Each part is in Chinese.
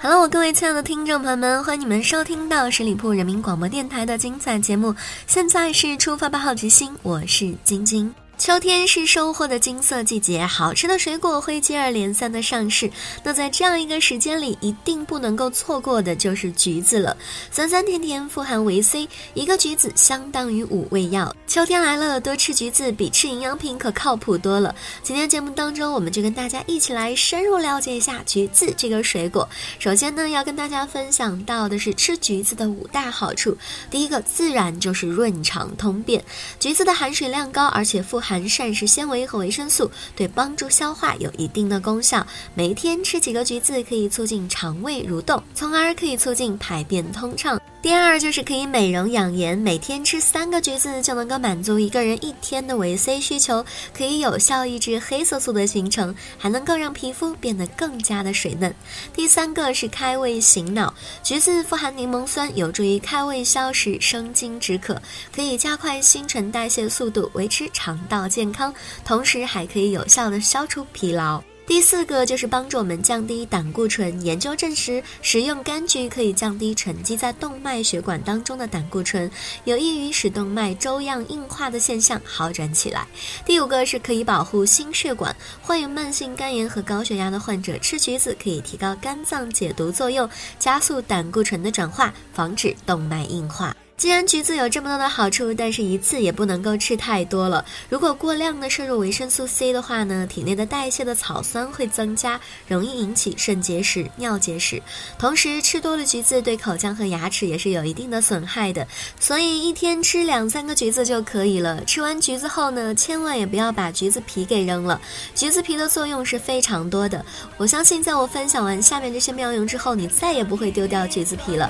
Hello，各位亲爱的听众朋友们，欢迎你们收听到十里铺人民广播电台的精彩节目。现在是出发吧，好奇心，我是晶晶。秋天是收获的金色季节，好吃的水果会接二连三的上市。那在这样一个时间里，一定不能够错过的就是橘子了。酸酸甜甜，富含维 C，一个橘子相当于五味药。秋天来了，多吃橘子比吃营养品可靠谱多了。今天节目当中，我们就跟大家一起来深入了解一下橘子这个水果。首先呢，要跟大家分享到的是吃橘子的五大好处。第一个，自然就是润肠通便。橘子的含水量高，而且富含含膳食纤维和维生素，对帮助消化有一定的功效。每天吃几个橘子，可以促进肠胃蠕动，从而可以促进排便通畅。第二就是可以美容养颜，每天吃三个橘子就能够满足一个人一天的维 C 需求，可以有效抑制黑色素的形成，还能够让皮肤变得更加的水嫩。第三个是开胃醒脑，橘子富含柠檬酸，有助于开胃消食、生津止渴，可以加快新陈代谢速度，维持肠道健康，同时还可以有效的消除疲劳。第四个就是帮助我们降低胆固醇。研究证实，食用柑橘可以降低沉积在动脉血管当中的胆固醇，有益于使动脉粥样硬化的现象好转起来。第五个是可以保护心血管，患有慢性肝炎和高血压的患者吃橘子可以提高肝脏解毒作用，加速胆固醇的转化，防止动脉硬化。既然橘子有这么多的好处，但是一次也不能够吃太多了。如果过量的摄入维生素 C 的话呢，体内的代谢的草酸会增加，容易引起肾结石、尿结石。同时，吃多了橘子对口腔和牙齿也是有一定的损害的。所以一天吃两三个橘子就可以了。吃完橘子后呢，千万也不要把橘子皮给扔了。橘子皮的作用是非常多的。我相信，在我分享完下面这些妙用之后，你再也不会丢掉橘子皮了。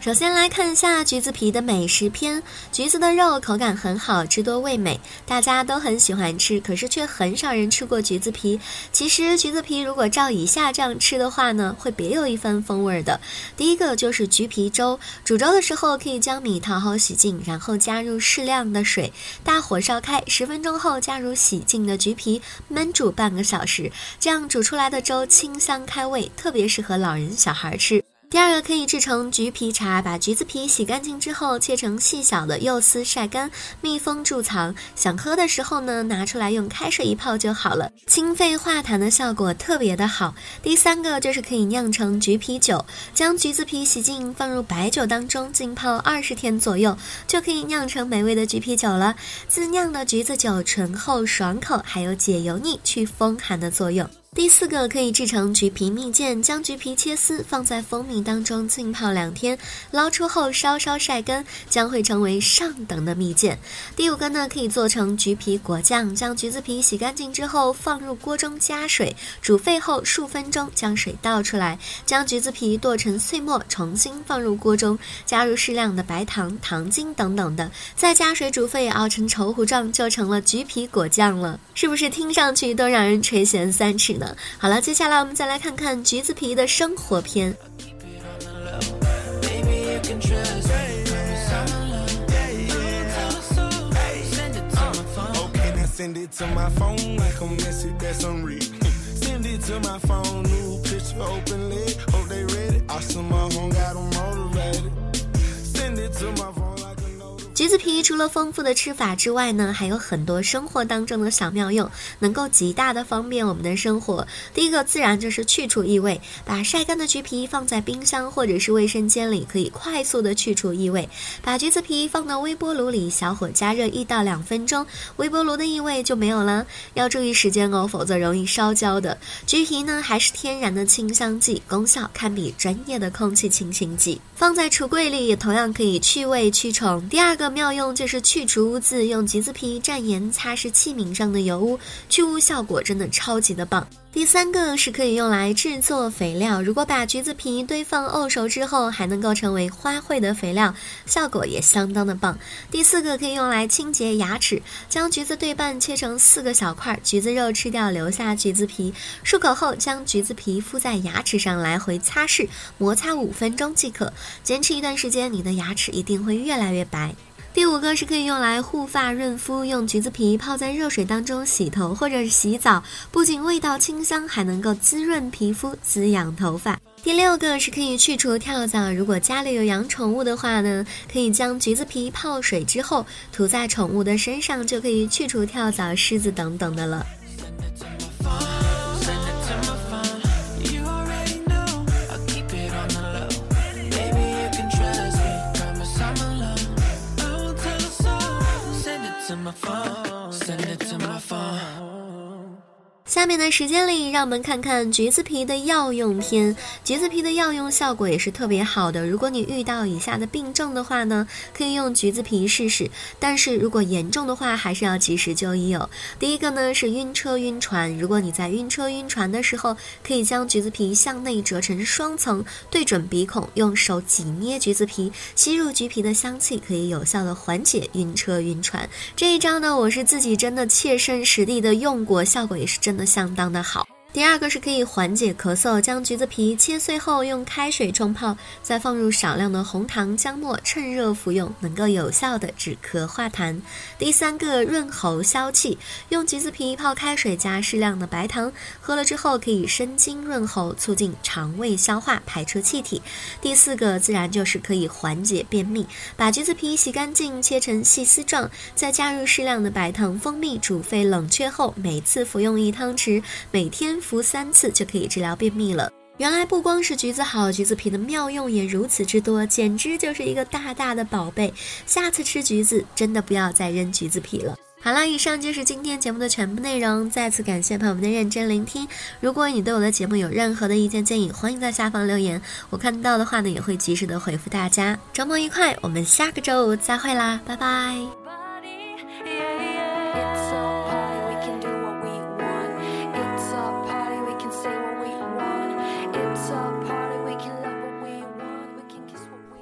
首先来看一下橘子皮的美食篇。橘子的肉口感很好，汁多味美，大家都很喜欢吃，可是却很少人吃过橘子皮。其实橘子皮如果照以下这样吃的话呢，会别有一番风味的。第一个就是橘皮粥，煮粥的时候可以将米淘好洗净，然后加入适量的水，大火烧开，十分钟后加入洗净的橘皮，焖煮半个小时，这样煮出来的粥清香开胃，特别适合老人小孩吃。第二个可以制成橘皮茶，把橘子皮洗干净之后切成细小的柚丝，晒干，密封贮藏。想喝的时候呢，拿出来用开水一泡就好了，清肺化痰的效果特别的好。第三个就是可以酿成橘皮酒，将橘子皮洗净，放入白酒当中浸泡二十天左右，就可以酿成美味的橘皮酒了。自酿的橘子酒醇厚爽口，还有解油腻、去风寒的作用。第四个可以制成橘皮蜜饯，将橘皮切丝放在蜂蜜当中浸泡两天，捞出后稍稍晒干，将会成为上等的蜜饯。第五个呢，可以做成橘皮果酱，将橘子皮洗干净之后放入锅中加水煮沸后数分钟，将水倒出来，将橘子皮剁成碎末，重新放入锅中，加入适量的白糖、糖精等等的，再加水煮沸，熬成稠糊状，就成了橘皮果酱了。是不是听上去都让人垂涎三尺？好了，接下来我们再来看看橘子皮的生活篇。橘子皮除了丰富的吃法之外呢，还有很多生活当中的小妙用，能够极大的方便我们的生活。第一个自然就是去除异味，把晒干的橘皮放在冰箱或者是卫生间里，可以快速的去除异味。把橘子皮放到微波炉里，小火加热一到两分钟，微波炉的异味就没有了。要注意时间哦，否则容易烧焦的。橘皮呢还是天然的清香剂，功效堪比专业的空气清新剂。放在橱柜里也同样可以去味驱虫。第二。个妙用就是去除污渍，用橘子皮蘸盐擦拭器皿上的油污，去污效果真的超级的棒。第三个是可以用来制作肥料，如果把橘子皮堆放沤熟之后，还能够成为花卉的肥料，效果也相当的棒。第四个可以用来清洁牙齿，将橘子对半切成四个小块，橘子肉吃掉，留下橘子皮，漱口后将橘子皮敷在牙齿上来回擦拭，摩擦五分钟即可。坚持一段时间，你的牙齿一定会越来越白。第五个是可以用来护发润肤，用橘子皮泡在热水当中洗头或者是洗澡，不仅味道清香，还能够滋润皮肤、滋养头发。第六个是可以去除跳蚤，如果家里有养宠物的话呢，可以将橘子皮泡水之后涂在宠物的身上，就可以去除跳蚤、虱子等等的了。下面的时间里，让我们看看橘子皮的药用篇。橘子皮的药用效果也是特别好的。如果你遇到以下的病症的话呢，可以用橘子皮试试。但是如果严重的话，还是要及时就医哦。第一个呢是晕车晕船，如果你在晕车晕船的时候，可以将橘子皮向内折成双层，对准鼻孔，用手挤捏橘子皮，吸入橘皮的香气，可以有效的缓解晕车晕船。这一招呢，我是自己真的切身实地的用过，效果也是真的。相当的好。第二个是可以缓解咳嗽，将橘子皮切碎后用开水冲泡，再放入少量的红糖姜末，趁热服用，能够有效的止咳化痰。第三个润喉消气，用橘子皮泡开水加适量的白糖，喝了之后可以生津润喉，促进肠胃消化，排出气体。第四个自然就是可以缓解便秘，把橘子皮洗干净，切成细丝状，再加入适量的白糖、蜂蜜，煮沸冷却后，每次服用一汤匙，每天。服三次就可以治疗便秘了。原来不光是橘子好，橘子皮的妙用也如此之多，简直就是一个大大的宝贝。下次吃橘子真的不要再扔橘子皮了。好了，以上就是今天节目的全部内容。再次感谢朋友们的认真聆听。如果你对我的节目有任何的意见建议，欢迎在下方留言，我看到的话呢也会及时的回复大家。周末愉快，我们下个周五再会啦，拜拜。